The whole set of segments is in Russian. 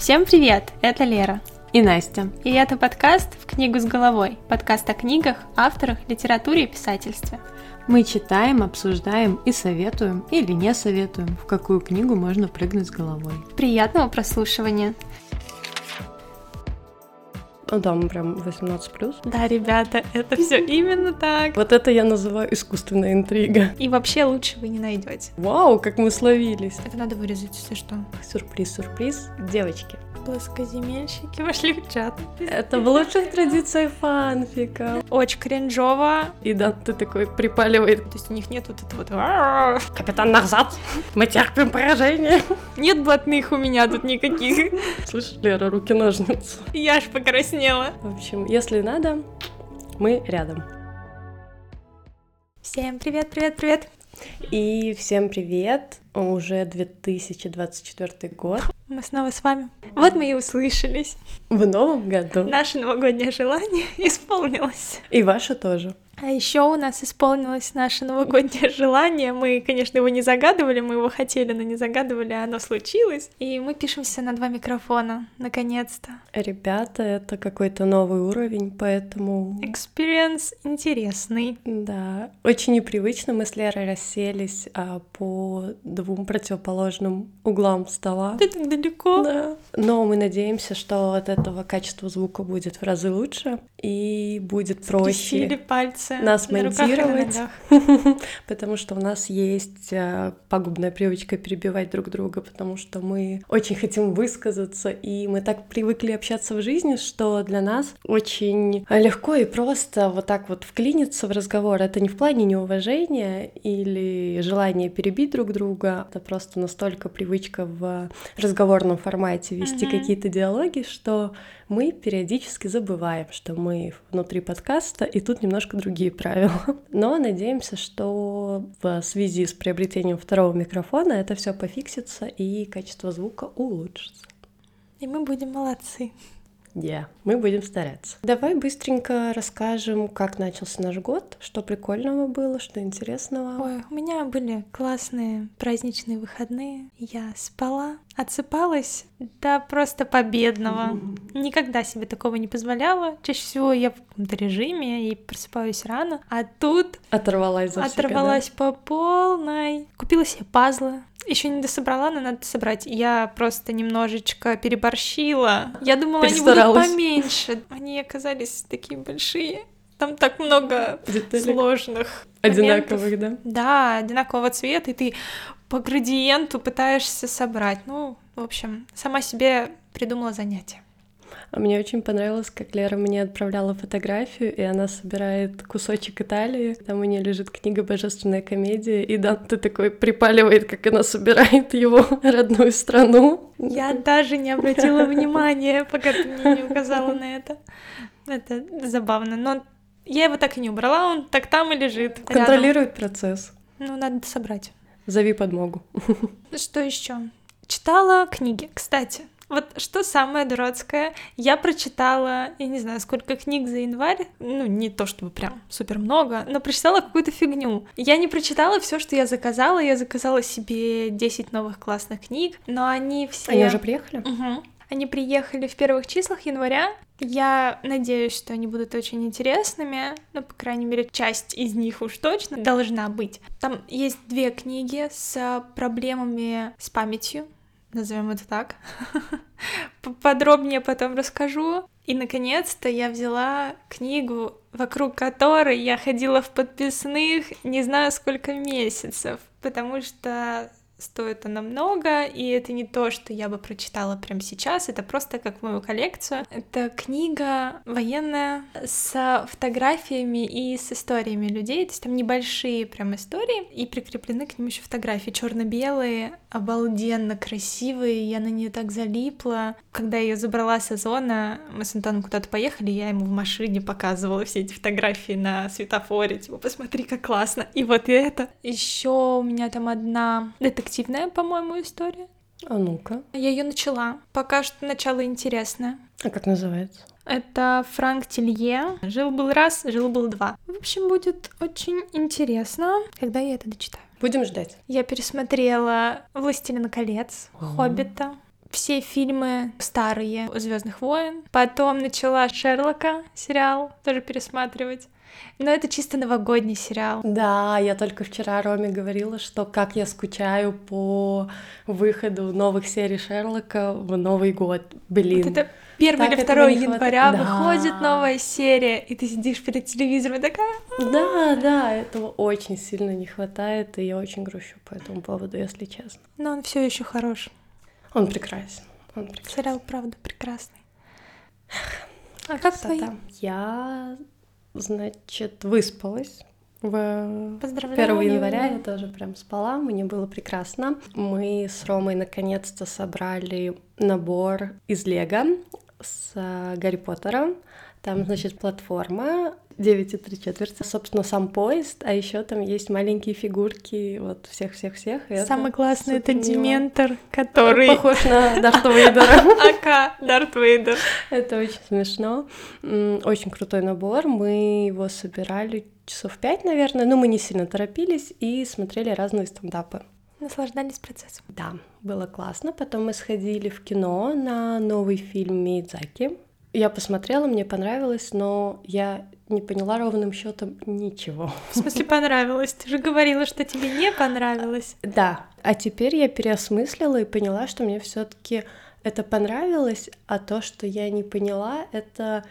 Всем привет! Это Лера. И Настя. И это подкаст «В книгу с головой». Подкаст о книгах, авторах, литературе и писательстве. Мы читаем, обсуждаем и советуем или не советуем, в какую книгу можно прыгнуть с головой. Приятного прослушивания! Ну да, мы прям 18 плюс. Да, ребята, это все именно так. Вот это я называю искусственная интрига. И вообще лучше вы не найдете. Вау, как мы словились. Это надо вырезать, если что. Сюрприз, сюрприз. Девочки, Плоскоземельщики вошли в чат. это в лучших традициях фанфика. Очень кринжово. И да, ты такой припаливает. То есть у них нет вот этого вот... Капитан назад, мы терпим поражение. Нет блатных у меня тут никаких. Слышишь, Лера, руки-ножницы. Я аж покраснела. В общем, если надо, мы рядом. Всем привет, привет, привет. И всем привет! Уже 2024 год. Мы снова с вами. Вот мы и услышались. В новом году. Наше новогоднее желание исполнилось. И ваше тоже. А еще у нас исполнилось наше новогоднее желание. Мы, конечно, его не загадывали, мы его хотели, но не загадывали, а оно случилось. И мы пишемся на два микрофона, наконец-то. Ребята, это какой-то новый уровень, поэтому... Experience интересный. Да, очень непривычно мы с Лерой расселись а, по двум противоположным углам стола. Ты так далеко. Да. Но мы надеемся, что от этого качество звука будет в разы лучше и будет Скрестили проще пальцы нас на монтировать, потому что у нас есть э, пагубная привычка перебивать друг друга, потому что мы очень хотим высказаться, и мы так привыкли общаться в жизни, что для нас очень легко и просто вот так вот вклиниться в разговор. Это не в плане неуважения или желания перебить друг друга, это просто настолько привычка в разговорном формате вести какие-то диалоги, что мы периодически забываем, что мы внутри подкаста, и тут немножко другие правила. Но надеемся, что в связи с приобретением второго микрофона это все пофиксится и качество звука улучшится. И мы будем молодцы. Yeah, мы будем стараться. Давай быстренько расскажем, как начался наш год, что прикольного было, что интересного. Ой, у меня были классные праздничные выходные. Я спала, отсыпалась до просто победного. Никогда себе такого не позволяла. Чаще всего я в каком-то режиме и просыпаюсь рано. А тут Оторвалась за оторвалась по полной. Купила себе пазлы. Еще не дособрала, но надо собрать. Я просто немножечко переборщила. Я думала, они будут поменьше. Они оказались такие большие. Там так много Деталей сложных моментов. Одинаковых, да? Да, одинакового цвета, и ты по градиенту пытаешься собрать. Ну, в общем, сама себе придумала занятие. А мне очень понравилось, как Лера мне отправляла фотографию, и она собирает кусочек Италии. Там у нее лежит книга «Божественная комедия», и Данте такой припаливает, как она собирает его родную страну. Я даже не обратила внимания, пока ты мне не указала на это. Это забавно, но я его так и не убрала, он так там и лежит. рядом. Контролирует процесс. Ну, надо собрать. Зови подмогу. Что еще? Читала книги, кстати. Вот что самое дурацкое, я прочитала, я не знаю, сколько книг за январь, ну, не то чтобы прям супер много, но прочитала какую-то фигню. Я не прочитала все, что я заказала, я заказала себе 10 новых классных книг, но они все... Они уже приехали? Мгм. Они приехали в первых числах января. Я надеюсь, что они будут очень интересными. Ну, по крайней мере, часть из них уж точно должна быть. Там есть две книги с проблемами с памятью. Назовем это так. Подробнее потом расскажу. И, наконец-то, я взяла книгу, вокруг которой я ходила в подписных не знаю сколько месяцев, потому что стоит она много, и это не то, что я бы прочитала прямо сейчас, это просто как мою коллекцию. Это книга военная с фотографиями и с историями людей, то есть там небольшие прям истории, и прикреплены к ним еще фотографии черно-белые, обалденно красивые, я на нее так залипла. Когда я ее забрала с Озона, мы с Антоном куда-то поехали, я ему в машине показывала все эти фотографии на светофоре, типа, посмотри, как классно. И вот это. Еще у меня там одна детективная, по-моему, история. А ну-ка. Я ее начала. Пока что начало интересное. А как называется? Это Франк Телье. Жил-был раз, жил-был два. В общем, будет очень интересно, когда я это дочитаю. Будем ждать. Я пересмотрела «Властелина колец», Ага. «Хоббита». все фильмы старые Звездных войн. Потом начала Шерлока сериал тоже пересматривать. Но это чисто новогодний сериал. Да, я только вчера Роме говорила, что как я скучаю по выходу новых серий Шерлока в Новый год. Блин. Вот это 1 так или 2 января да. выходит новая серия, и ты сидишь перед телевизором и такая... Да, да, этого очень сильно не хватает, и я очень грущу по этому поводу, если честно. Но он все еще хорош. Он прекрасен. Он прекрасен. Сериал, правда, прекрасный. А как твои? Я, значит, выспалась. В 1 января я тоже прям спала, мне было прекрасно. Мы с Ромой наконец-то собрали набор из Лего с э, Гарри Поттером. Там, значит, платформа 9 и 3 четверти, собственно, сам поезд, а еще там есть маленькие фигурки вот всех-всех-всех. Самый классный это Дементор, который... Похож на Дарт Вейдера. Ака, Дарт Вейдер. Это очень смешно. Очень крутой набор. Мы его собирали часов пять, наверное, но мы не сильно торопились и смотрели разные стендапы. Наслаждались процессом. Да, было классно. Потом мы сходили в кино на новый фильм Мидзаки. Я посмотрела, мне понравилось, но я не поняла ровным счетом ничего. В смысле понравилось? Ты же говорила, что тебе не понравилось. Да. А теперь я переосмыслила и поняла, что мне все-таки это понравилось, а то, что я не поняла, это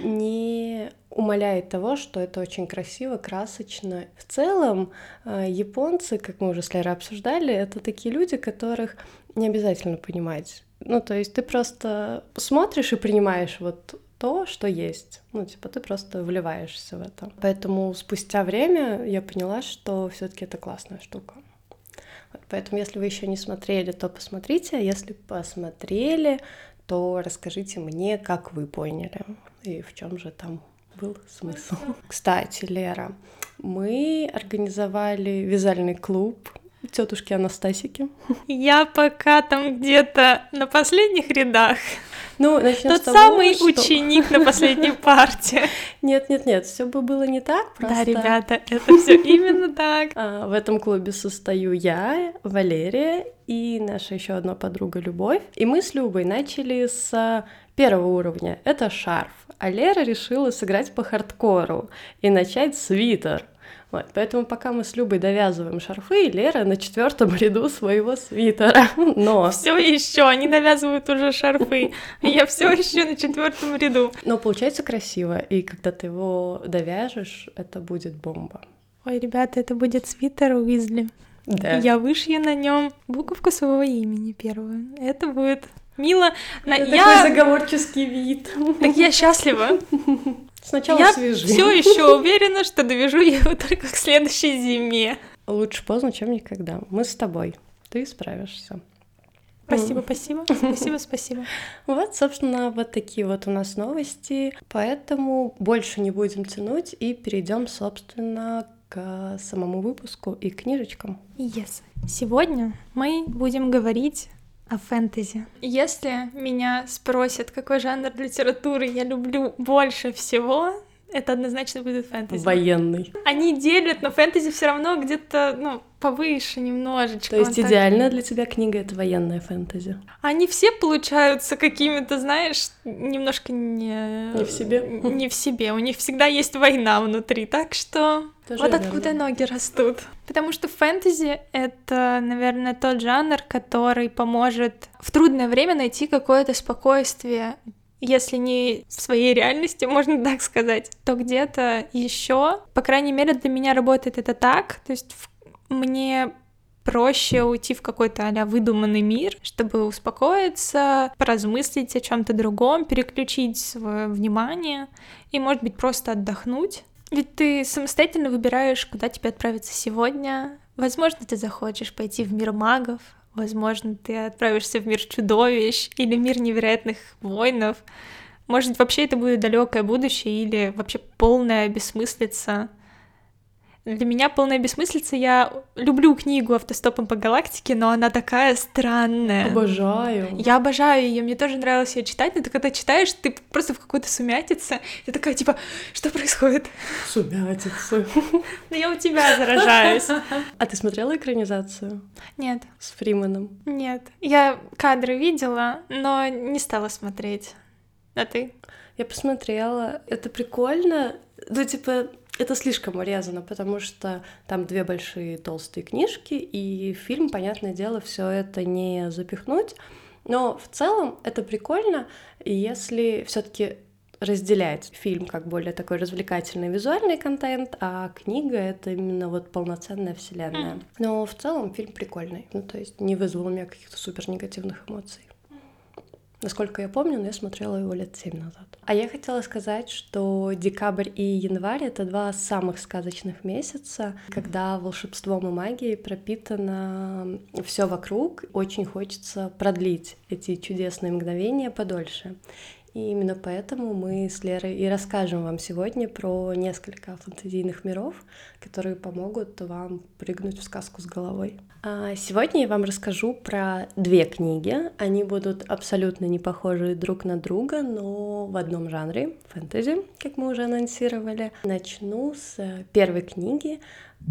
не умаляет того, что это очень красиво, красочно. В целом, э, японцы, как мы уже с Лерой обсуждали, это такие люди, которых не обязательно понимать. Ну, то есть ты просто смотришь и принимаешь вот то, что есть. Ну, типа, ты просто вливаешься в это. Поэтому спустя время я поняла, что все-таки это классная штука. Вот, поэтому, если вы еще не смотрели, то посмотрите, а если посмотрели, то расскажите мне, как вы поняли и в чем же там был смысл. Кстати, Лера, мы организовали вязальный клуб тетушки Анастасики. Я пока там где-то на последних рядах. Ну, начнем Тот с того, самый что... ученик на последней парте. Нет, нет, нет, все бы было не так. Просто... Да, ребята, это все именно так. А, в этом клубе состою я, Валерия и наша еще одна подруга Любовь. И мы с Любой начали с первого уровня. Это шарф. А Лера решила сыграть по хардкору и начать свитер. Вот, поэтому пока мы с Любой довязываем шарфы, Лера на четвертом ряду своего свитера. Но все еще они навязывают уже шарфы, я все еще на четвертом ряду. Но получается красиво, и когда ты его довяжешь, это будет бомба. Ой, ребята, это будет свитер Уизли. Да. Я вышью на нем буковку своего имени первую. Это будет мило. Это я... такой заговорческий вид. Так я счастлива. Сначала я свяжи. все еще уверена, что довяжу его только к следующей зиме. Лучше поздно, чем никогда. Мы с тобой. Ты справишься. Спасибо, спасибо, спасибо, спасибо. Вот, собственно, вот такие вот у нас новости. Поэтому больше не будем тянуть и перейдем, собственно, к самому выпуску и книжечкам. Yes. Сегодня мы будем говорить о фэнтези. Если меня спросят, какой жанр литературы я люблю больше всего, это однозначно будет фэнтези. Военный. Они делят, но фэнтези все равно где-то, ну, повыше немножечко. То есть идеальная так... для тебя книга — это военная фэнтези? Они все получаются какими-то, знаешь, немножко не... Не в себе? Не в себе. У них всегда есть война внутри, так что... Тоже вот верно. откуда ноги растут. Потому что фэнтези — это, наверное, тот жанр, который поможет в трудное время найти какое-то спокойствие, если не в своей реальности, можно так сказать, то где-то еще, по крайней мере, для меня работает это так, то есть мне проще уйти в какой-то а выдуманный мир, чтобы успокоиться, поразмыслить о чем-то другом, переключить свое внимание и, может быть, просто отдохнуть. Ведь ты самостоятельно выбираешь, куда тебе отправиться сегодня. Возможно, ты захочешь пойти в мир магов, Возможно, ты отправишься в мир чудовищ или мир невероятных воинов. Может, вообще это будет далекое будущее или вообще полная бессмыслица. Для меня полная бессмыслица. Я люблю книгу «Автостопом по галактике», но она такая странная. Обожаю. Я обожаю ее, мне тоже нравилось ее читать, но ты когда читаешь, ты просто в какой-то сумятице, ты такая, типа, что происходит? Сумятица. Да я у тебя заражаюсь. А ты смотрела экранизацию? Нет. С Фриманом? Нет. Я кадры видела, но не стала смотреть. А ты? Я посмотрела. Это прикольно. Ну, типа, это слишком урезано, потому что там две большие толстые книжки, и фильм, понятное дело, все это не запихнуть. Но в целом это прикольно, если все-таки разделять фильм как более такой развлекательный визуальный контент, а книга — это именно вот полноценная вселенная. Но в целом фильм прикольный, ну то есть не вызвал у меня каких-то супер негативных эмоций. Насколько я помню, но я смотрела его лет семь назад. А я хотела сказать, что декабрь и январь — это два самых сказочных месяца, когда волшебством и магией пропитано все вокруг. Очень хочется продлить эти чудесные мгновения подольше. И именно поэтому мы с Лерой и расскажем вам сегодня про несколько фантазийных миров, которые помогут вам прыгнуть в сказку с головой. А сегодня я вам расскажу про две книги. Они будут абсолютно не похожи друг на друга, но в одном жанре — фэнтези, как мы уже анонсировали. Начну с первой книги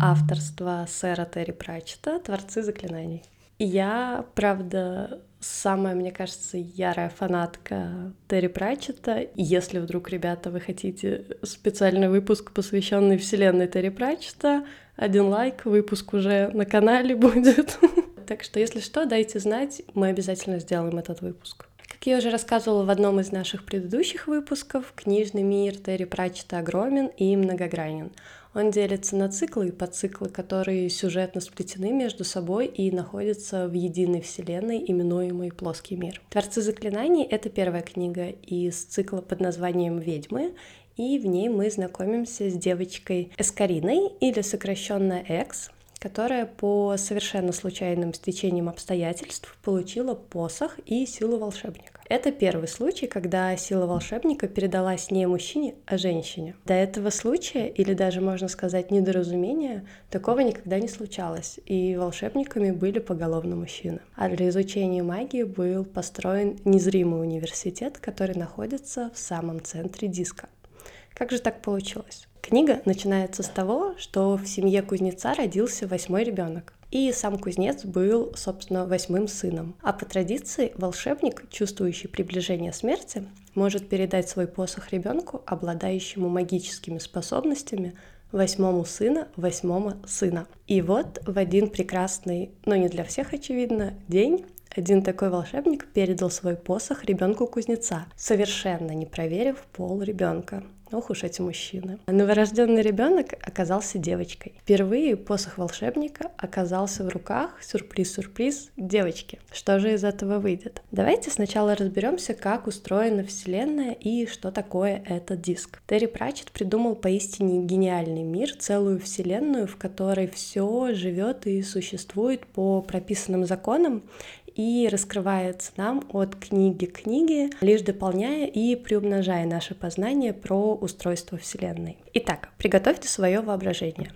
авторства сэра Терри Пратчета «Творцы заклинаний». Я, правда, самая, мне кажется, ярая фанатка Терри Пратчета. Если вдруг, ребята, вы хотите специальный выпуск, посвященный вселенной Терри Пратчета, один лайк, выпуск уже на канале будет. Так что, если что, дайте знать, мы обязательно сделаем этот выпуск. Как я уже рассказывала в одном из наших предыдущих выпусков, книжный мир Терри Пратчета огромен и многогранен. Он делится на циклы и подциклы, которые сюжетно сплетены между собой и находятся в единой вселенной, именуемой «Плоский мир». «Творцы заклинаний» — это первая книга из цикла под названием «Ведьмы», и в ней мы знакомимся с девочкой Эскариной, или сокращенно Экс, которая по совершенно случайным стечениям обстоятельств получила посох и силу волшебника. Это первый случай, когда сила волшебника передалась не мужчине, а женщине. До этого случая, или даже можно сказать недоразумения, такого никогда не случалось, и волшебниками были поголовно мужчины. А для изучения магии был построен незримый университет, который находится в самом центре диска. Как же так получилось? Книга начинается с того, что в семье кузнеца родился восьмой ребенок. И сам кузнец был, собственно, восьмым сыном. А по традиции волшебник, чувствующий приближение смерти, может передать свой посох ребенку, обладающему магическими способностями, восьмому сына восьмому сына. И вот в один прекрасный, но не для всех очевидно, день один такой волшебник передал свой посох ребенку кузнеца, совершенно не проверив пол ребенка. Ох уж эти мужчины. Новорожденный ребенок оказался девочкой. Впервые посох волшебника оказался в руках, сюрприз-сюрприз, девочки. Что же из этого выйдет? Давайте сначала разберемся, как устроена Вселенная и что такое этот диск. Терри Пратчет придумал поистине гениальный мир, целую Вселенную, в которой все живет и существует по прописанным законам, и раскрывается нам от книги к книге, лишь дополняя и приумножая наше познание про устройство Вселенной. Итак, приготовьте свое воображение.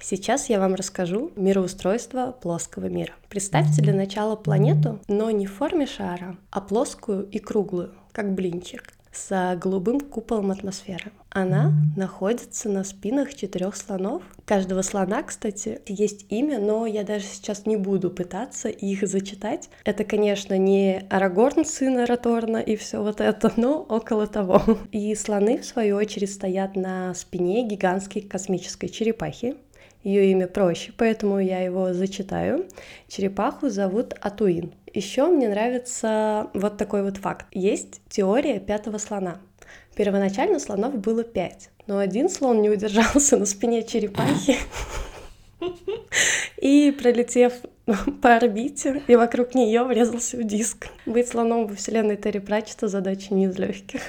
Сейчас я вам расскажу мироустройство плоского мира. Представьте для начала планету, но не в форме шара, а плоскую и круглую, как блинчик с голубым куполом атмосферы. Она находится на спинах четырех слонов. Каждого слона, кстати, есть имя, но я даже сейчас не буду пытаться их зачитать. Это, конечно, не Арагорн, сын Араторна и все вот это, но около того. И слоны, в свою очередь, стоят на спине гигантской космической черепахи. Ее имя проще, поэтому я его зачитаю. Черепаху зовут Атуин. Еще мне нравится вот такой вот факт. Есть теория пятого слона. Первоначально слонов было пять, но один слон не удержался на спине черепахи и, пролетев по орбите и вокруг нее врезался в диск. Быть слоном во вселенной Терри Пратчета задача не из легких.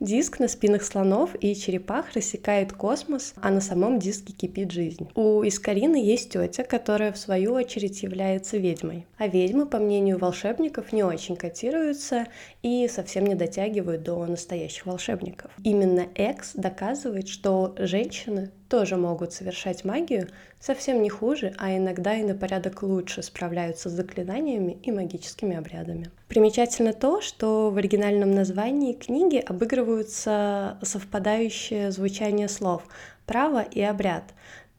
Диск на спинах слонов и черепах рассекает космос, а на самом диске кипит жизнь. У Искарины есть тетя, которая в свою очередь является ведьмой. А ведьмы, по мнению волшебников, не очень котируются и совсем не дотягивают до настоящих волшебников. Именно Экс доказывает, что женщины тоже могут совершать магию, совсем не хуже, а иногда и на порядок лучше справляются с заклинаниями и магическими обрядами. Примечательно то, что в оригинальном названии книги обыгрываются совпадающее звучание слов «право» и «обряд»,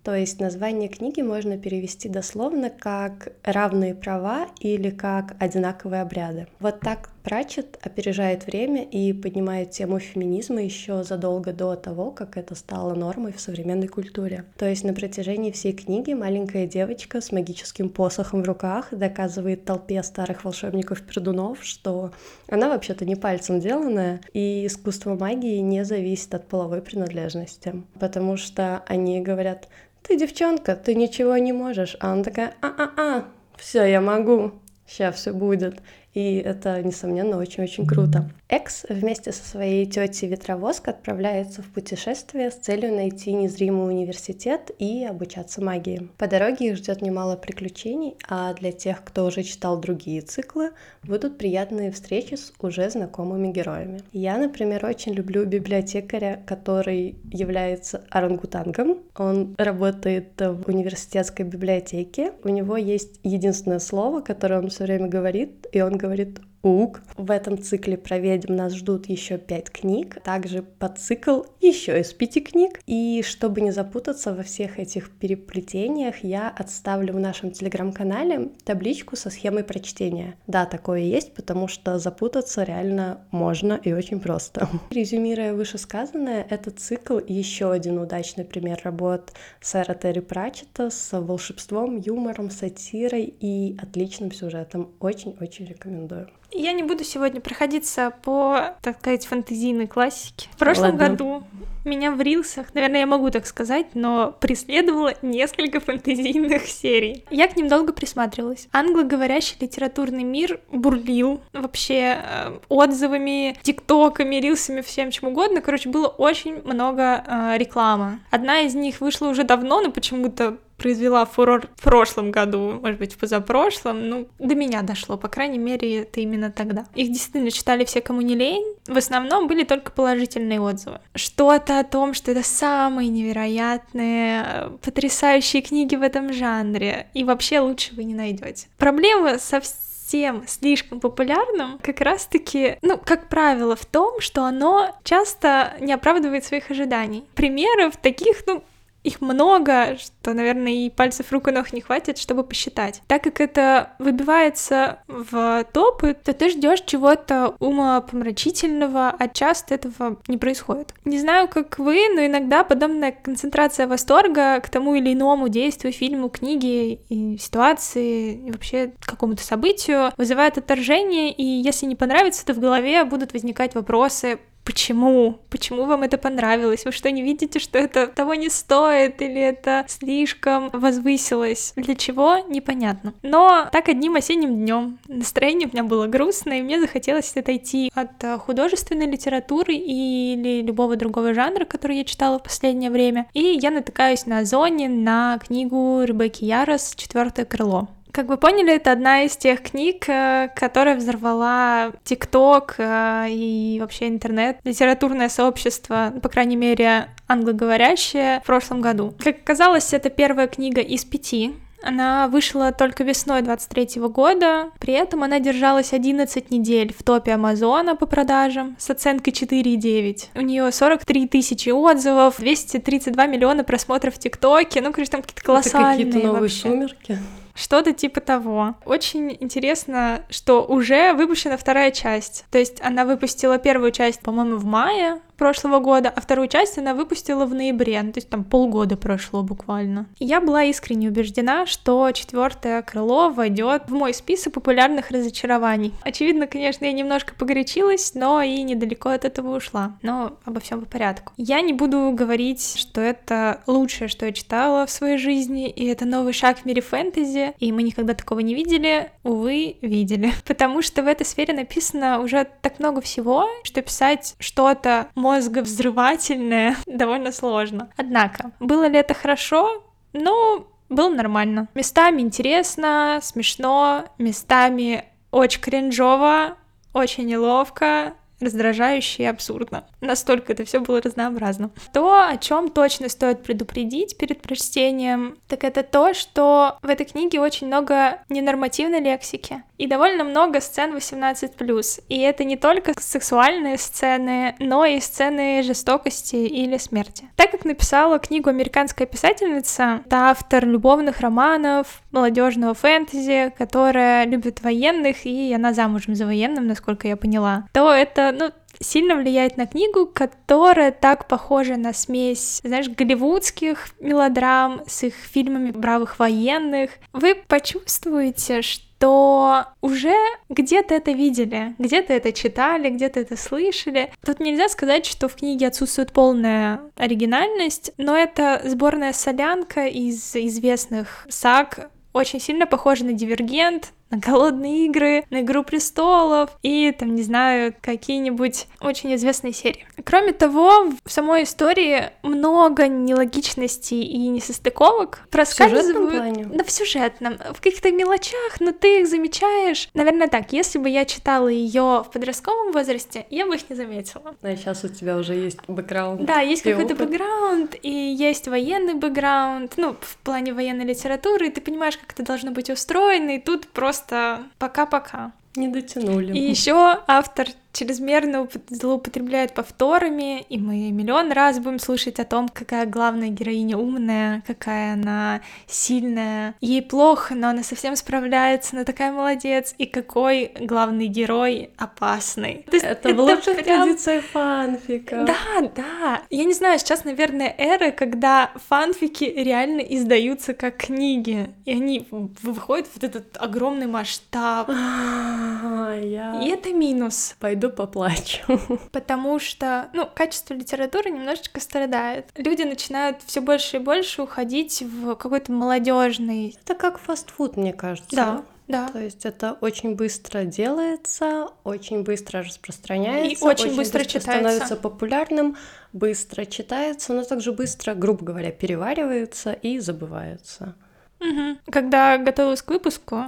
то есть название книги можно перевести дословно как «равные права» или как «одинаковые обряды». Вот так Пратчет опережает время и поднимает тему феминизма еще задолго до того, как это стало нормой в современной культуре. То есть на протяжении всей книги маленькая девочка с магическим посохом в руках доказывает толпе старых волшебников-пердунов, что она вообще-то не пальцем деланная, и искусство магии не зависит от половой принадлежности. Потому что они говорят, ты девчонка, ты ничего не можешь. А она такая, а-а-а, все, я могу, сейчас все будет. И это, несомненно, очень-очень круто. Экс вместе со своей тетей Ветровозка отправляется в путешествие с целью найти незримый университет и обучаться магии. По дороге их ждет немало приключений, а для тех, кто уже читал другие циклы, будут приятные встречи с уже знакомыми героями. Я, например, очень люблю библиотекаря, который является орангутангом. Он работает в университетской библиотеке. У него есть единственное слово, которое он все время говорит, и он говорит говорит Ук. В этом цикле про ведьм нас ждут еще пять книг, также под цикл еще из пяти книг. И чтобы не запутаться во всех этих переплетениях, я отставлю в нашем телеграм-канале табличку со схемой прочтения. Да, такое есть, потому что запутаться реально можно и очень просто. Резюмируя вышесказанное, этот цикл еще один удачный пример работ сэра Терри Пратчета с волшебством, юмором, сатирой и отличным сюжетом. Очень-очень рекомендую. Я не буду сегодня проходиться по, так сказать, фэнтезийной классике. В прошлом Ладно. году меня в рилсах, наверное, я могу так сказать, но преследовало несколько фэнтезийных серий. Я к ним долго присматривалась. Англоговорящий литературный мир бурлил вообще э, отзывами, тиктоками, рилсами, всем чем угодно. Короче, было очень много э, рекламы. Одна из них вышла уже давно, но почему-то произвела фурор в прошлом году, может быть, в позапрошлом, ну, до меня дошло, по крайней мере, это именно тогда. Их действительно читали все, кому не лень, в основном были только положительные отзывы. Что-то о том, что это самые невероятные, потрясающие книги в этом жанре, и вообще лучше вы не найдете. Проблема со всем слишком популярным как раз-таки, ну, как правило, в том, что оно часто не оправдывает своих ожиданий. Примеров таких, ну, их много, что, наверное, и пальцев рук и ног не хватит, чтобы посчитать. Так как это выбивается в топы, то ты ждешь чего-то умопомрачительного, а часто этого не происходит. Не знаю, как вы, но иногда подобная концентрация восторга к тому или иному действию, фильму, книге и ситуации, и вообще какому-то событию вызывает отторжение, и если не понравится, то в голове будут возникать вопросы, Почему? Почему вам это понравилось? Вы что, не видите, что это того не стоит или это слишком возвысилось? Для чего? Непонятно. Но так одним осенним днем настроение у меня было грустное, и мне захотелось отойти от э, художественной литературы или любого другого жанра, который я читала в последнее время. И я натыкаюсь на Озоне на книгу Ребекки Ярос «Четвертое крыло». Как вы поняли, это одна из тех книг, э, которая взорвала ТикТок э, и вообще интернет, литературное сообщество, по крайней мере, англоговорящее в прошлом году. Как оказалось, это первая книга из пяти, она вышла только весной 23 года, при этом она держалась 11 недель в топе Амазона по продажам с оценкой 4,9. У нее 43 тысячи отзывов, 232 миллиона просмотров в ТикТоке, ну, короче, там какие-то колоссальные Это какие-то новые вообще. сумерки. Что-то типа того. Очень интересно, что уже выпущена вторая часть. То есть она выпустила первую часть, по-моему, в мае прошлого года, а вторую часть она выпустила в ноябре, ну, то есть там полгода прошло буквально. Я была искренне убеждена, что четвертое крыло войдет в мой список популярных разочарований. Очевидно, конечно, я немножко погорячилась, но и недалеко от этого ушла. Но обо всем по порядку. Я не буду говорить, что это лучшее, что я читала в своей жизни, и это новый шаг в мире фэнтези, и мы никогда такого не видели. Увы, видели. Потому что в этой сфере написано уже так много всего, что писать что-то мозговзрывательное довольно сложно. Однако, было ли это хорошо? Ну, было нормально. Местами интересно, смешно, местами очень кринжово, очень неловко, раздражающе и абсурдно. Настолько это все было разнообразно. То, о чем точно стоит предупредить перед прочтением, так это то, что в этой книге очень много ненормативной лексики и довольно много сцен 18+. И это не только сексуальные сцены, но и сцены жестокости или смерти. Так как написала книгу американская писательница, это автор любовных романов, молодежного фэнтези, которая любит военных, и она замужем за военным, насколько я поняла, то это, ну, сильно влияет на книгу, которая так похожа на смесь, знаешь, голливудских мелодрам с их фильмами бравых военных. Вы почувствуете, что уже где-то это видели, где-то это читали, где-то это слышали. Тут нельзя сказать, что в книге отсутствует полная оригинальность, но это сборная солянка из известных саг, очень сильно похожа на Дивергент, на голодные игры, на Игру престолов и, там, не знаю, какие-нибудь очень известные серии. Кроме того, в самой истории много нелогичностей и несостыковок проскальзывают. В плане? Да, в сюжетном, в каких-то мелочах, но ты их замечаешь. Наверное, так, если бы я читала ее в подростковом возрасте, я бы их не заметила. А сейчас у тебя уже есть бэкграунд. Да, есть какой-то бэкграунд, и есть военный бэкграунд, ну, в плане военной литературы, и ты понимаешь, как это должно быть устроено, и тут просто просто пока-пока. Не дотянули. И еще автор чрезмерно злоупотребляет повторами, и мы миллион раз будем слушать о том, какая главная героиня умная, какая она сильная. Ей плохо, но она совсем справляется, она такая молодец, и какой главный герой опасный. То есть это, это в лучших прям... традициях фанфика. Да, да. Я не знаю, сейчас, наверное, эра, когда фанфики реально издаются как книги, и они выходят в этот огромный масштаб. И это минус. Пойду пойду поплачу. Потому что, ну, качество литературы немножечко страдает. Люди начинают все больше и больше уходить в какой-то молодежный. Это как фастфуд, мне кажется. Да. Да. То есть это очень быстро делается, очень быстро распространяется, и очень, очень быстро, быстро читается. становится популярным, быстро читается, но также быстро, грубо говоря, переваривается и забывается. Угу. Когда готовилась к выпуску,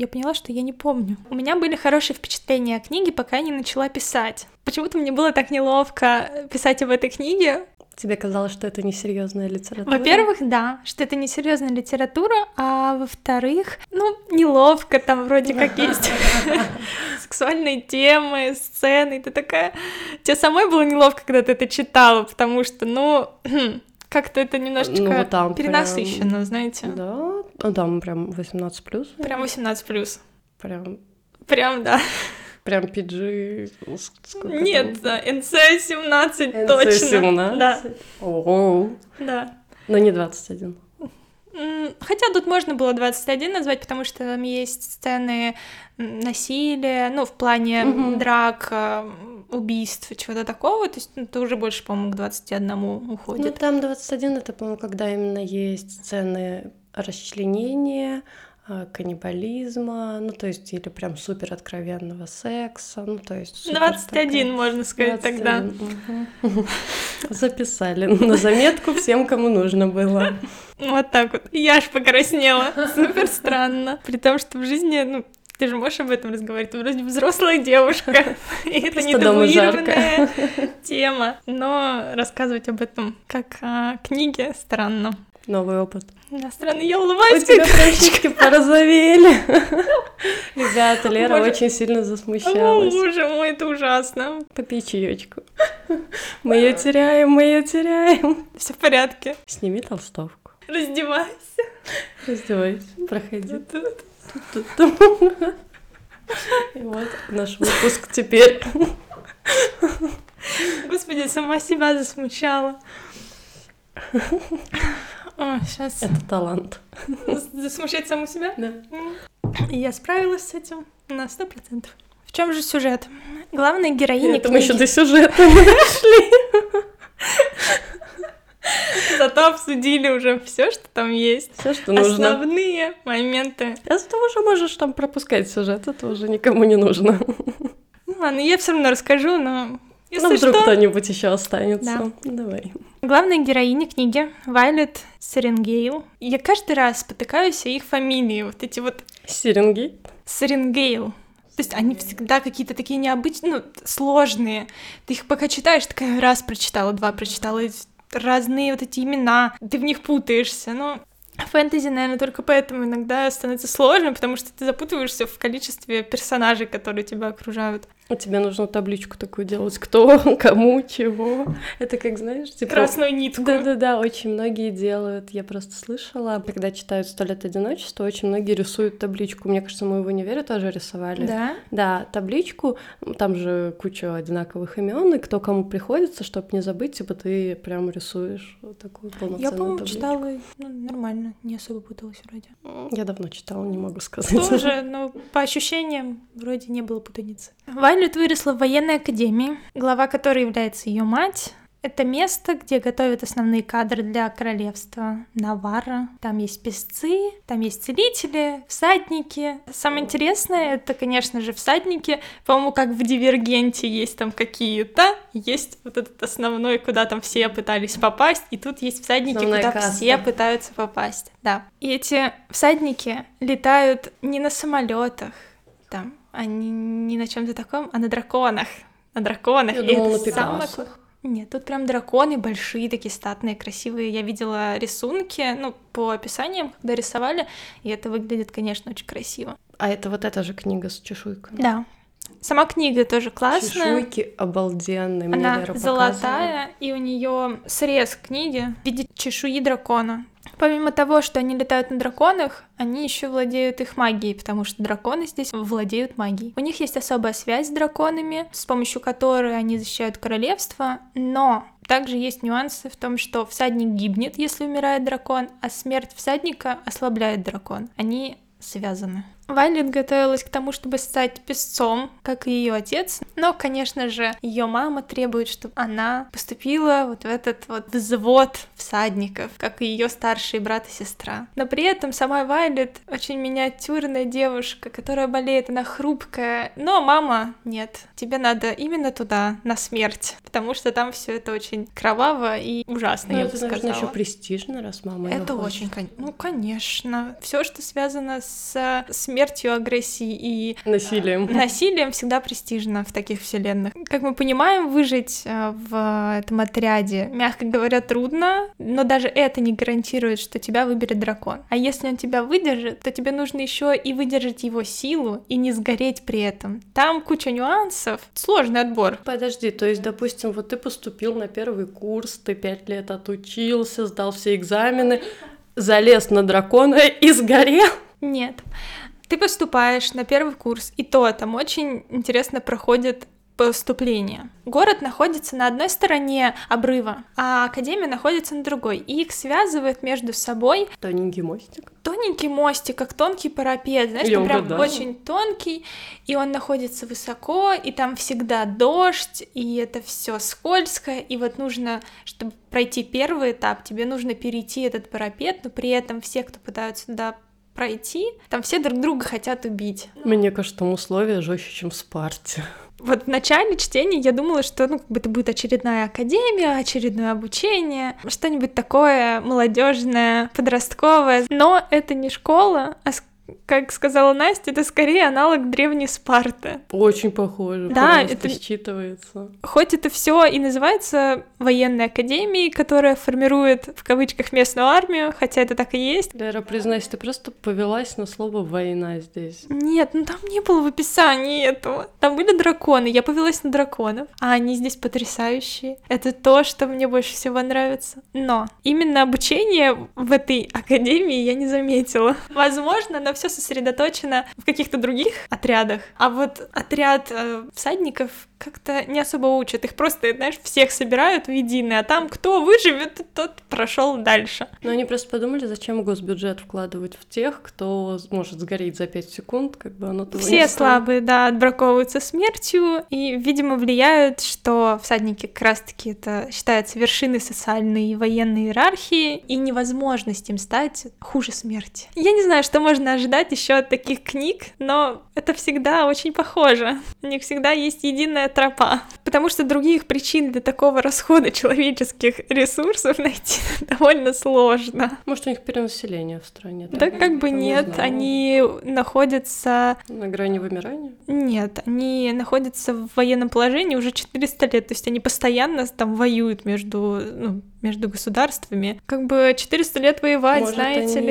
я поняла, что я не помню. У меня были хорошие впечатления о книге, пока я не начала писать. Почему-то мне было так неловко писать об этой книге. Тебе казалось, что это несерьезная литература? Во-первых, да, что это несерьезная литература, а во-вторых, ну, неловко, там вроде как есть сексуальные темы, сцены, ты такая... Тебе самой было неловко, когда ты это читала, потому что, ну, как-то это немножечко ну, там перенасыщенно, прям... знаете. Да, ну там прям 18 плюс. Прям 18 плюс. Прям. Прям, да. Прям PG... Нет, да, NC-17 NC точно. NC-17? Да. Ого. Да. Но не 21. Хотя тут можно было 21 назвать, потому что там есть сцены насилия, ну, в плане угу. драк, э, убийств, чего-то такого, то есть ну, это уже больше, по-моему, к 21 уходит. Ну, там 21 это, по-моему, когда именно есть сцены расчленения, а, каннибализма, ну, то есть, или прям супер откровенного секса, ну, то есть... 21, такая... можно сказать 21. тогда. Записали на заметку всем, кому нужно было. Вот так вот. Я аж покраснела. Супер странно. При том, что в жизни, ну, ты же можешь об этом разговаривать, ты вроде взрослая девушка, и это не табуированная тема, но рассказывать об этом как о книге странно. Новый опыт. Да, странно, я улыбаюсь. У тебя прыщички порозовели. Ребята, Лера Боже. очень сильно засмущалась. О, боже мой, это ужасно. Попей чаечку. Мы ее теряем, мы ее теряем. Все в порядке. Сними толстовку. Раздевайся. Раздевайся, проходи. И вот наш выпуск теперь. Господи, сама себя засмущала. О, сейчас. Это талант. Смущать саму себя? Да. я справилась с этим на сто процентов. В чем же сюжет? Главная героиня Это мы еще до сюжета не дошли. Зато обсудили уже все, что там есть. Все, что нужно. Основные моменты. А ты уже можешь там пропускать сюжет, это уже никому не нужно. Ну ладно, я все равно расскажу, но если ну, вдруг что... кто-нибудь еще останется. Да. Давай. Главная героиня книги Вайлет Серенгейл. Я каждый раз спотыкаюсь о их фамилии, вот эти вот... Серенгей? Серенгейл. То есть они всегда какие-то такие необычные, ну, сложные. Ты их пока читаешь, такая раз прочитала, два прочитала, разные вот эти имена, ты в них путаешься, но Фэнтези, наверное, только поэтому иногда становится сложно, потому что ты запутываешься в количестве персонажей, которые тебя окружают. А тебе нужно табличку такую делать, кто, кому, чего. Это как, знаешь, типа... Красную нитку. Да-да-да, очень многие делают. Я просто слышала, когда читают «Сто лет одиночества», очень многие рисуют табличку. Мне кажется, мы в универе тоже рисовали. Да? Да, табличку, там же куча одинаковых имен, и кто кому приходится, чтобы не забыть, типа ты прям рисуешь вот такую полноценную Я, по-моему, читала ну, нормально, не особо путалась вроде. Я давно читала, не могу сказать. Тоже, но по ощущениям вроде не было путаницы. Вайлет выросла в военной академии, глава которой является ее мать. Это место, где готовят основные кадры для королевства Навара. Там есть песцы, там есть целители, всадники. Самое интересное, это, конечно же, всадники. По-моему, как в Дивергенте есть там какие-то, есть вот этот основной, куда там все пытались попасть, и тут есть всадники, Основная куда касса. все пытаются попасть. Да. И эти всадники летают не на самолетах, там, они не на чем-то таком, а на драконах. На драконах. Я думала, на самое... Нет, тут прям драконы большие, такие статные, красивые. Я видела рисунки, ну, по описаниям, когда рисовали, и это выглядит, конечно, очень красиво. А это вот эта же книга с чешуйками? Да. Сама книга тоже классная. Чешуйки обалденные. Мне Она Лера золотая, и у нее срез книги в виде чешуи дракона. Помимо того, что они летают на драконах, они еще владеют их магией, потому что драконы здесь владеют магией. У них есть особая связь с драконами, с помощью которой они защищают королевство, но также есть нюансы в том, что всадник гибнет, если умирает дракон, а смерть всадника ослабляет дракон. Они связаны. Вайлет готовилась к тому, чтобы стать песцом, как и ее отец, но, конечно же, ее мама требует, чтобы она поступила вот в этот вот взвод всадников, как и ее старший брат и сестра. Но при этом сама Вайлет очень миниатюрная девушка, которая болеет, она хрупкая, но мама, нет, тебе надо именно туда, на смерть, потому что там все это очень кроваво и ужасно, ну, я это, бы сказала. наверное, еще престижно, раз мама Это очень, ну, конечно. Все, что связано с смертью смертью, агрессией и насилием. Насилием всегда престижно в таких вселенных. Как мы понимаем, выжить э, в этом отряде, мягко говоря, трудно, но даже это не гарантирует, что тебя выберет дракон. А если он тебя выдержит, то тебе нужно еще и выдержать его силу и не сгореть при этом. Там куча нюансов, сложный отбор. Подожди, то есть, допустим, вот ты поступил на первый курс, ты пять лет отучился, сдал все экзамены, залез на дракона и сгорел? Нет. Ты поступаешь на первый курс, и то там очень интересно проходит поступление. Город находится на одной стороне обрыва, а академия находится на другой. И их связывает между собой тоненький мостик. Тоненький мостик, как тонкий парапет, знаешь, Я прям угадала. очень тонкий, и он находится высоко, и там всегда дождь, и это все скользко, и вот нужно, чтобы пройти первый этап, тебе нужно перейти этот парапет, но при этом все, кто пытаются туда пройти, там все друг друга хотят убить. Мне кажется, там условия жестче, чем в Спарте. Вот в начале чтения я думала, что ну, как бы это будет очередная академия, очередное обучение, что-нибудь такое молодежное, подростковое. Но это не школа, а как сказала Настя, это скорее аналог древней Спарты. Очень похоже. Да, это считывается. Хоть это все и называется военной академией, которая формирует в кавычках местную армию, хотя это так и есть. Лера, признайся, ты просто повелась на слово война здесь. Нет, ну там не было в описании этого. Там были драконы, я повелась на драконов, а они здесь потрясающие. Это то, что мне больше всего нравится. Но именно обучение в этой академии я не заметила. Возможно, на все сосредоточено в каких-то других отрядах, а вот отряд э, всадников как-то не особо учат. Их просто, знаешь, всех собирают в единый, а там кто выживет, тот прошел дальше. Но они просто подумали, зачем госбюджет вкладывать в тех, кто может сгореть за 5 секунд, как бы оно того Все слабые, да, отбраковываются смертью, и, видимо, влияют, что всадники как раз-таки это считается вершиной социальной и военной иерархии, и невозможность им стать хуже смерти. Я не знаю, что можно ожидать ожидать еще от таких книг, но это всегда очень похоже. У них всегда есть единая тропа. Потому что других причин для такого расхода человеческих ресурсов найти довольно сложно. Может, у них перенаселение в стране? Да как бы нет, они находятся... На грани вымирания? Нет, они находятся в военном положении уже 400 лет, то есть они постоянно там воюют между, ну, между государствами. Как бы 400 лет воевать, Может, знаете они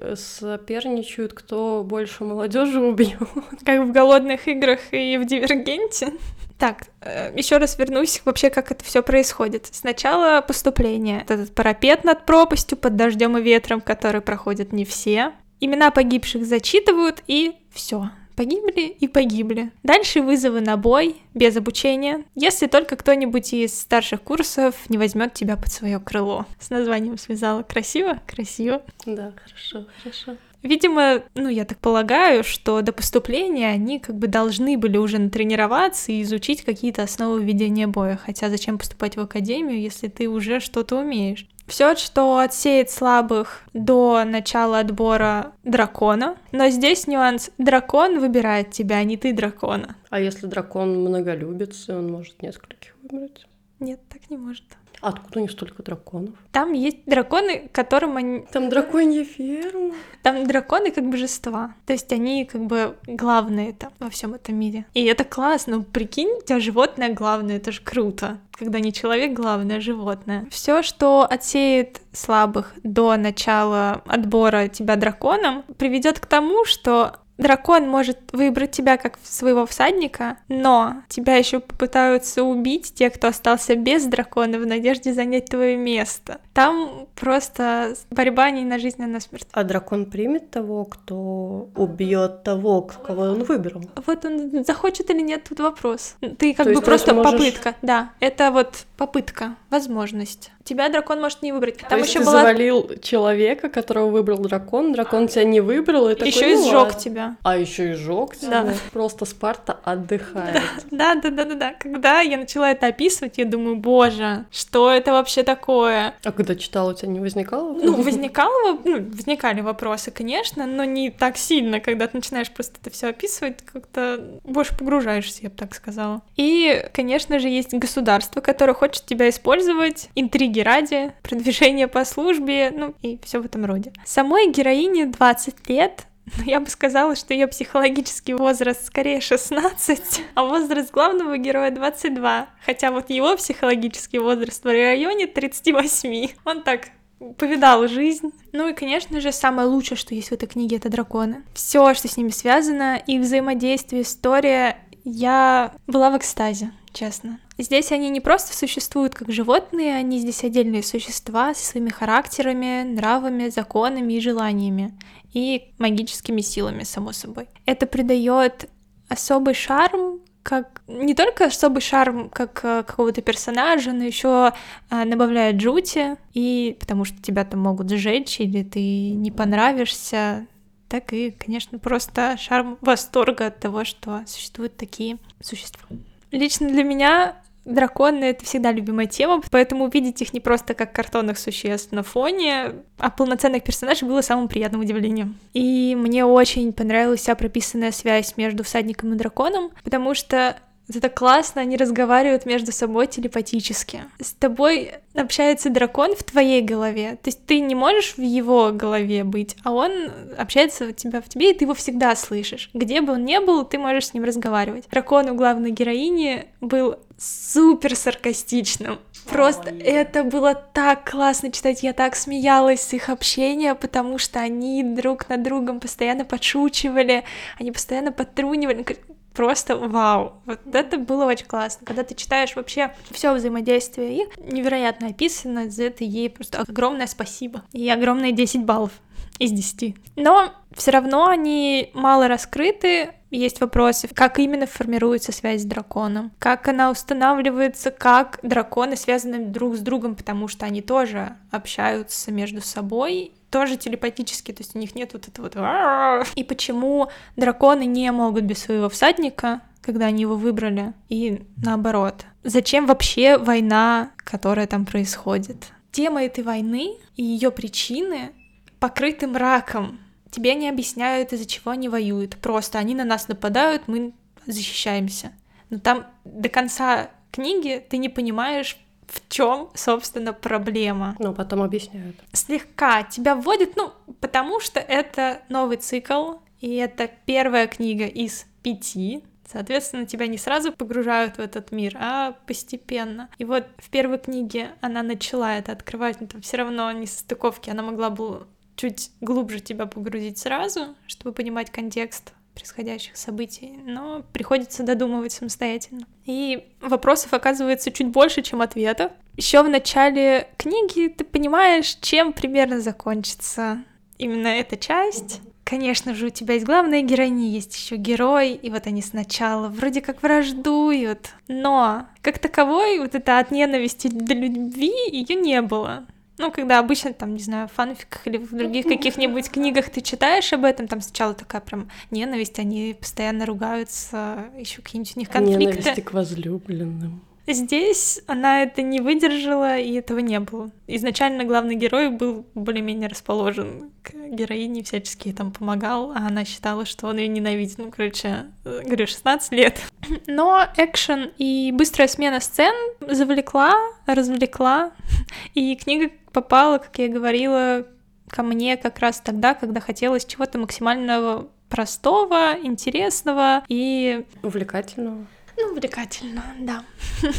ли. соперничают, кто больше молодежи убьет. Как в голодных играх и в дивергенте. Так, э, еще раз вернусь вообще, как это все происходит. Сначала поступление. Этот парапет над пропастью под дождем и ветром, который проходят не все. Имена погибших зачитывают и все. Погибли и погибли. Дальше вызовы на бой, без обучения, если только кто-нибудь из старших курсов не возьмет тебя под свое крыло. С названием связала. Красиво? Красиво. Да, хорошо, хорошо. Видимо, ну, я так полагаю, что до поступления они как бы должны были уже натренироваться и изучить какие-то основы ведения боя. Хотя зачем поступать в академию, если ты уже что-то умеешь? Все, что отсеет слабых до начала отбора дракона. Но здесь нюанс. Дракон выбирает тебя, а не ты дракона. А если дракон многолюбец, он может нескольких выбрать? Нет, так не может. Откуда у них столько драконов? Там есть драконы, которым они... Там драконья ферма. Там драконы как божества. То есть они как бы главные там во всем этом мире. И это классно. Прикинь, у тебя животное главное, это же круто. Когда не человек главное, а животное. Все, что отсеет слабых до начала отбора тебя драконом, приведет к тому, что Дракон может выбрать тебя как своего всадника, но тебя еще попытаются убить те, кто остался без дракона в надежде занять твое место. Там просто борьба не на жизнь, а на смерть. А дракон примет того, кто убьет того, кого он выбрал? Вот он захочет или нет, тут вопрос. Ты как То бы просто можешь... попытка. Да, это вот попытка, возможность тебя дракон может не выбрать. Там То еще ты была... завалил человека, которого выбрал дракон, дракон тебя не выбрал, и еще такой, и сжег ну, тебя. А еще и сжег тебя. Да. Просто Спарта отдыхает. Да, да, да, да, да. Когда я начала это описывать, я думаю, боже, что это вообще такое? А когда читала, у тебя не возникало? Ну, возникало, ну, возникали вопросы, конечно, но не так сильно, когда ты начинаешь просто это все описывать, как-то больше погружаешься, я бы так сказала. И, конечно же, есть государство, которое хочет тебя использовать, интриги ради, продвижение по службе, ну и все в этом роде. Самой героине 20 лет, но я бы сказала, что ее психологический возраст скорее 16, а возраст главного героя 22. Хотя вот его психологический возраст в районе 38. Он так повидал жизнь. Ну и, конечно же, самое лучшее, что есть в этой книге, это драконы. Все, что с ними связано, и взаимодействие, история, я была в экстазе, честно. Здесь они не просто существуют как животные, они здесь отдельные существа со своими характерами, нравами, законами и желаниями, и магическими силами, само собой. Это придает особый шарм как не только особый шарм как э, какого-то персонажа, но еще э, добавляет жути, и потому что тебя там могут сжечь или ты не понравишься, так и, конечно, просто шарм восторга от того, что существуют такие существа. Лично для меня Драконы — это всегда любимая тема, поэтому увидеть их не просто как картонных существ на фоне, а полноценных персонажей было самым приятным удивлением. И мне очень понравилась вся прописанная связь между всадником и драконом, потому что это классно, они разговаривают между собой телепатически. С тобой общается дракон в твоей голове. То есть ты не можешь в его голове быть, а он общается у тебя в тебе, и ты его всегда слышишь. Где бы он ни был, ты можешь с ним разговаривать. Дракон у главной героини был супер саркастичным. Просто oh, это было так классно читать, я так смеялась с их общения, потому что они друг над другом постоянно подшучивали, они постоянно подтрунивали просто вау. Вот это было очень классно. Когда ты читаешь вообще все взаимодействие их, невероятно описано, за это ей просто огромное спасибо. И огромные 10 баллов из 10. Но все равно они мало раскрыты, есть вопросы, как именно формируется связь с драконом, как она устанавливается, как драконы связаны друг с другом, потому что они тоже общаются между собой тоже телепатически, то есть у них нет вот этого вот... И почему драконы не могут без своего всадника, когда они его выбрали, и наоборот. Зачем вообще война, которая там происходит? Тема этой войны и ее причины покрыты мраком. Тебе не объясняют, из-за чего они воюют. Просто они на нас нападают, мы защищаемся. Но там до конца книги ты не понимаешь, в чем, собственно, проблема. Ну, потом объясняют. Слегка тебя вводят, ну, потому что это новый цикл, и это первая книга из пяти. Соответственно, тебя не сразу погружают в этот мир, а постепенно. И вот в первой книге она начала это открывать, но там все равно не состыковки, она могла бы чуть глубже тебя погрузить сразу, чтобы понимать контекст происходящих событий, но приходится додумывать самостоятельно. И вопросов оказывается чуть больше, чем ответов. Еще в начале книги ты понимаешь, чем примерно закончится именно эта часть. Конечно же, у тебя есть главная героиня, есть еще герой, и вот они сначала вроде как враждуют, но как таковой вот это от ненависти до любви ее не было. Ну, когда обычно, там, не знаю, в фанфиках или в других каких-нибудь книгах ты читаешь об этом, там сначала такая прям ненависть, они постоянно ругаются, еще какие-нибудь у них конфликты. Ненависти к возлюбленным. Здесь она это не выдержала, и этого не было. Изначально главный герой был более-менее расположен к героине, всячески ей там помогал, а она считала, что он ее ненавидит. Ну, короче, говорю, 16 лет. Но экшен и быстрая смена сцен завлекла, развлекла, и книга попала, как я говорила, ко мне как раз тогда, когда хотелось чего-то максимального простого, интересного и... Увлекательного. Ну, увлекательно, да.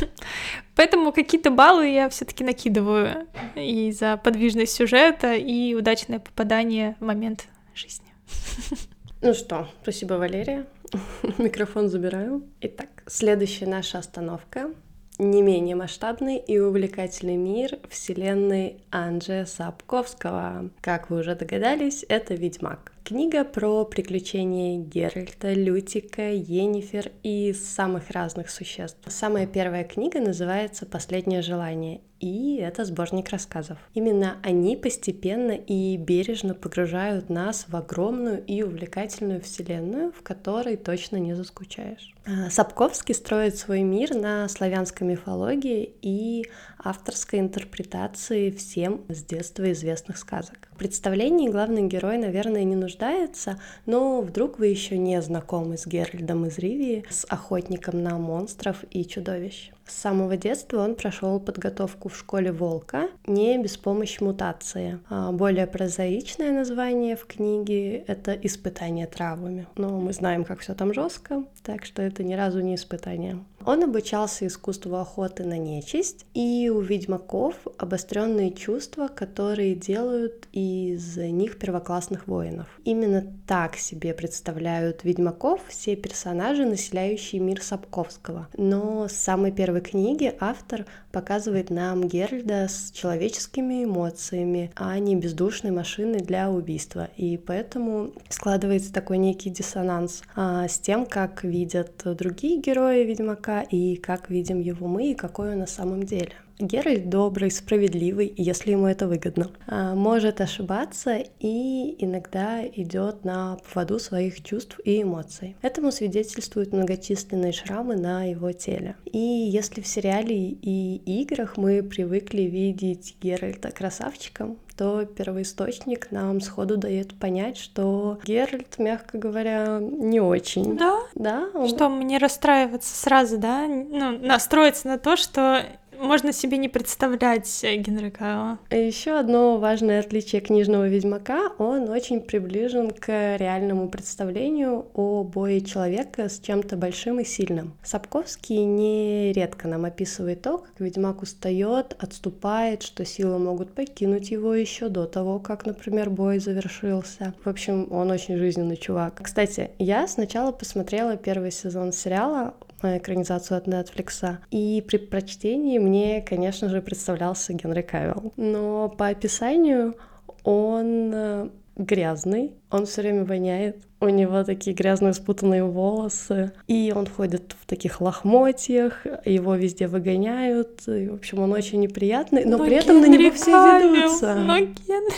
Поэтому какие-то баллы я все-таки накидываю и за подвижность сюжета, и удачное попадание в момент жизни. Ну что, спасибо, Валерия. Микрофон забираю. Итак, следующая наша остановка не менее масштабный и увлекательный мир вселенной Анджея Сапковского. Как вы уже догадались, это «Ведьмак». Книга про приключения Геральта, Лютика, Енифер и самых разных существ. Самая первая книга называется «Последнее желание», и это сборник рассказов. Именно они постепенно и бережно погружают нас в огромную и увлекательную вселенную, в которой точно не заскучаешь. А, Сапковский строит свой мир на славянской мифологии и авторской интерпретации всем с детства известных сказок. В представлении главный герой, наверное, не нуждается, но вдруг вы еще не знакомы с Геральдом из Ривии, с охотником на монстров и чудовищ. С самого детства он прошел подготовку в школе волка, не без помощи мутации. А более прозаичное название в книге — это «Испытание травами». Но мы знаем, как все там жестко, так что это ни разу не испытание. Он обучался искусству охоты на нечисть, и у ведьмаков обостренные чувства, которые делают из них первоклассных воинов. Именно так себе представляют ведьмаков все персонажи, населяющие мир Сапковского. Но с самой первой книги автор показывает нам Геральда с человеческими эмоциями, а не бездушной машиной для убийства. И поэтому складывается такой некий диссонанс а, с тем, как видят другие герои Ведьмака и как видим его мы и какой он на самом деле. Геральт добрый, справедливый, если ему это выгодно. А, может ошибаться и иногда идет на поводу своих чувств и эмоций. Этому свидетельствуют многочисленные шрамы на его теле. И если в сериале и играх мы привыкли видеть Геральта красавчиком, то первоисточник нам сходу дает понять, что Геральт, мягко говоря, не очень. Да? Да. Он... Что, мне расстраиваться сразу, да? Ну, настроиться на то, что можно себе не представлять Генри Кайла. Еще одно важное отличие книжного ведьмака, он очень приближен к реальному представлению о бое человека с чем-то большим и сильным. Сапковский нередко нам описывает то, как ведьмак устает, отступает, что силы могут покинуть его еще до того, как, например, бой завершился. В общем, он очень жизненный чувак. Кстати, я сначала посмотрела первый сезон сериала, экранизацию от Netflix. И при прочтении мне, конечно же, представлялся Генри Кавилл. Но по описанию он э, грязный, он все время воняет, у него такие грязные спутанные волосы, и он ходит в таких лохмотьях, его везде выгоняют, и, в общем, он очень неприятный, но, но при этом Генри на него все Кавилл, ведутся. Но Генри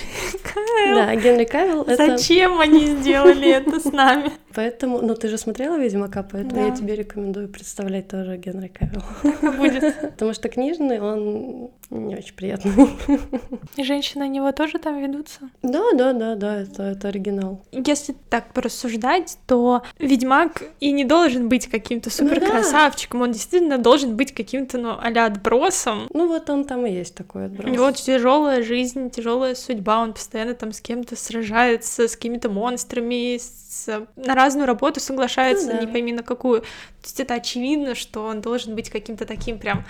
Кавилл... Да, Генри Кавилл это... Зачем они сделали это с нами? Поэтому, ну ты же смотрела «Ведьмака», поэтому да. я тебе рекомендую представлять тоже Генри Кавилл. Так и будет. Потому что книжный, он не очень приятный. И женщины на него тоже там ведутся? Да, да, да, да, это, это оригинал. Если так порассуждать, то Ведьмак и не должен быть каким-то супер красавчиком, ну, да. он действительно должен быть каким-то, ну, а отбросом. Ну вот он там и есть такой отброс. У него тяжелая жизнь, тяжелая судьба, он постоянно там с кем-то сражается, с какими-то монстрами, с... на разную работу соглашается, ну, да. не пойми на какую. То есть это очевидно, что он должен быть каким-то таким прям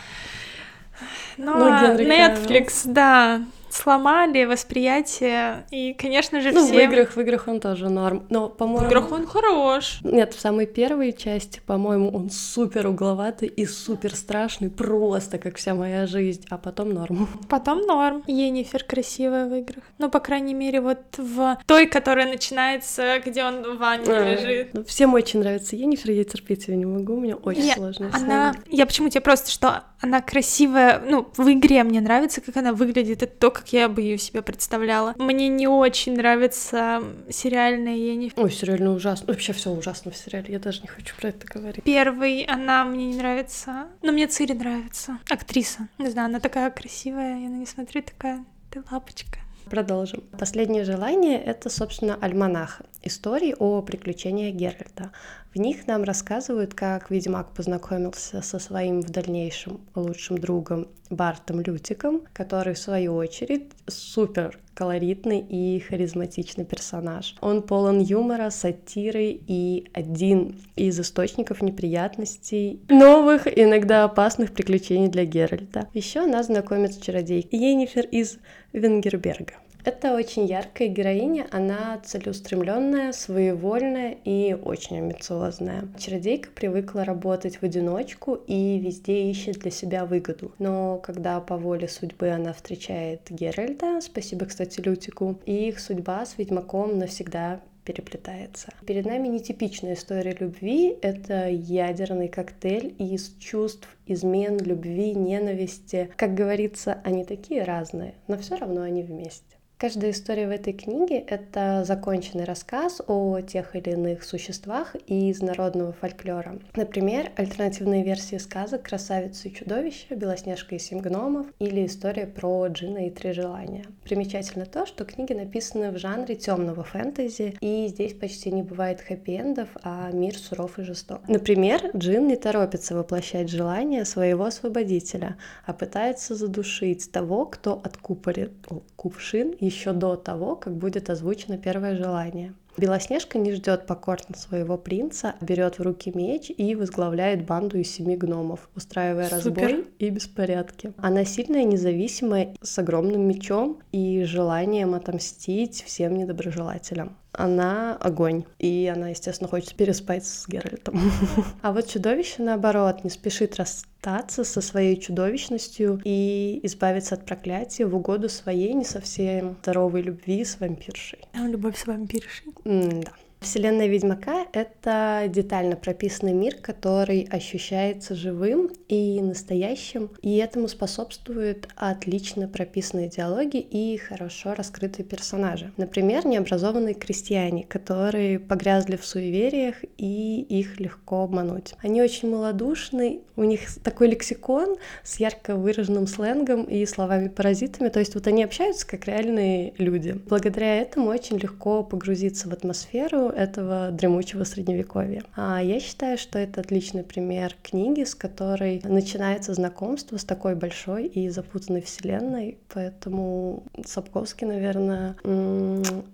но ну, ну Netflix, да, сломали восприятие, и, конечно же, ну, все... в играх, в играх он тоже норм, но, по-моему... В играх он хорош. Нет, в самой первой части, по-моему, он супер угловатый и супер страшный, просто как вся моя жизнь, а потом норм. Потом норм. Енифер красивая в играх. Ну, по крайней мере, вот в той, которая начинается, где он в ванне а, лежит. Ну, всем очень нравится Енифер, я терпеть ее не могу, мне очень я, сложно. Она... Я почему тебе просто, что она красивая, ну, в игре мне нравится, как она выглядит, это то, как я бы ее себе представляла. Мне не очень нравится сериальная Енифер. Ой, сериально ужасно. Вообще все ужасно в сериале, я даже не хочу про это говорить. Первый, она мне не нравится, но мне Цири нравится. Актриса. Не знаю, она такая красивая, я на нее смотрю, такая, ты лапочка. Продолжим. Последнее желание — это, собственно, альманах. Истории о приключениях Геральта. В них нам рассказывают, как Ведьмак познакомился со своим в дальнейшем лучшим другом Бартом Лютиком, который, в свою очередь, супер колоритный и харизматичный персонаж. Он полон юмора, сатиры и один из источников неприятностей, новых, иногда опасных приключений для Геральта. Еще нас знакомит с чародейкой Енифер из Венгерберга. Это очень яркая героиня, она целеустремленная, своевольная и очень амбициозная. Чародейка привыкла работать в одиночку и везде ищет для себя выгоду. Но когда по воле судьбы она встречает Геральта, спасибо, кстати, Лютику, и их судьба с ведьмаком навсегда переплетается. Перед нами нетипичная история любви, это ядерный коктейль из чувств, измен, любви, ненависти. Как говорится, они такие разные, но все равно они вместе. Каждая история в этой книге — это законченный рассказ о тех или иных существах из народного фольклора. Например, альтернативные версии сказок «Красавица и чудовище», «Белоснежка и семь гномов» или история про Джина и три желания. Примечательно то, что книги написаны в жанре темного фэнтези, и здесь почти не бывает хэппи-эндов, а мир суров и жесток. Например, Джин не торопится воплощать желания своего освободителя, а пытается задушить того, кто откупорит кувшин еще до того, как будет озвучено первое желание. Белоснежка не ждет покорно своего принца, берет в руки меч и возглавляет банду из семи гномов, устраивая Супер. разбой и беспорядки. Она сильная, независимая, с огромным мечом и желанием отомстить всем недоброжелателям она огонь. И она, естественно, хочет переспать с Геральтом. А вот чудовище, наоборот, не спешит расстаться со своей чудовищностью и избавиться от проклятия в угоду своей не совсем здоровой любви с вампиршей. Любовь с вампиршей? М да. Вселенная Ведьмака — это детально прописанный мир, который ощущается живым и настоящим, и этому способствуют отлично прописанные диалоги и хорошо раскрытые персонажи. Например, необразованные крестьяне, которые погрязли в суевериях, и их легко обмануть. Они очень малодушны, у них такой лексикон с ярко выраженным сленгом и словами-паразитами, то есть вот они общаются как реальные люди. Благодаря этому очень легко погрузиться в атмосферу, этого дремучего средневековья. А я считаю, что это отличный пример книги, с которой начинается знакомство с такой большой и запутанной вселенной, поэтому Сапковский, наверное,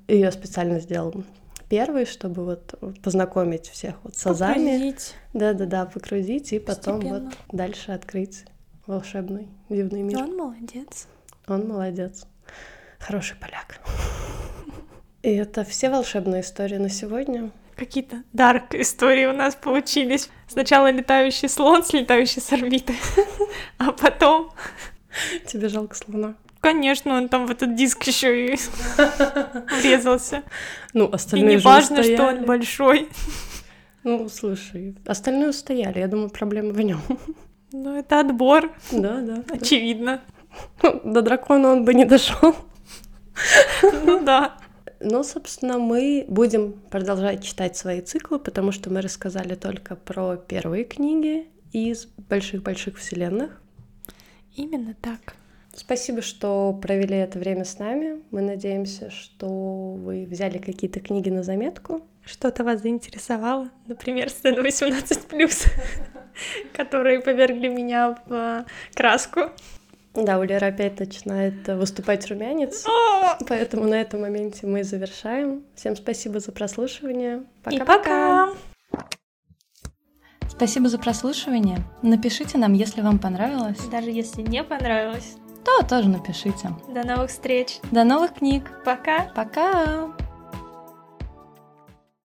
ее специально сделал первый, чтобы вот познакомить всех вот с азами. Да-да-да, покрутить и потом вот дальше открыть волшебный дивный мир. Он молодец. Он молодец. Хороший поляк. И это все волшебные истории на сегодня. Какие-то дарк истории у нас получились. Сначала летающий слон, слетающий с орбиты, а потом Тебе жалко слона? Конечно, он там в этот диск еще и врезался. Ну, И остальные не же важно, что он большой. Ну, слушай, остальные устояли, я думаю, проблема в нем. Ну, это отбор, Да, да. да. очевидно. До дракона он бы не дошел. Ну да. Ну, собственно, мы будем продолжать читать свои циклы, потому что мы рассказали только про первые книги из больших-больших вселенных. Именно так. Спасибо, что провели это время с нами. Мы надеемся, что вы взяли какие-то книги на заметку. Что-то вас заинтересовало? Например, сцена 18+, которые повергли меня в э, краску. Да, у Леры опять начинает выступать румянец, О! поэтому на этом моменте мы завершаем. Всем спасибо за прослушивание. И пока! Спасибо за прослушивание. Напишите нам, если вам понравилось. Даже если не понравилось. То тоже напишите. До новых встреч. До новых книг. Пока! Пока!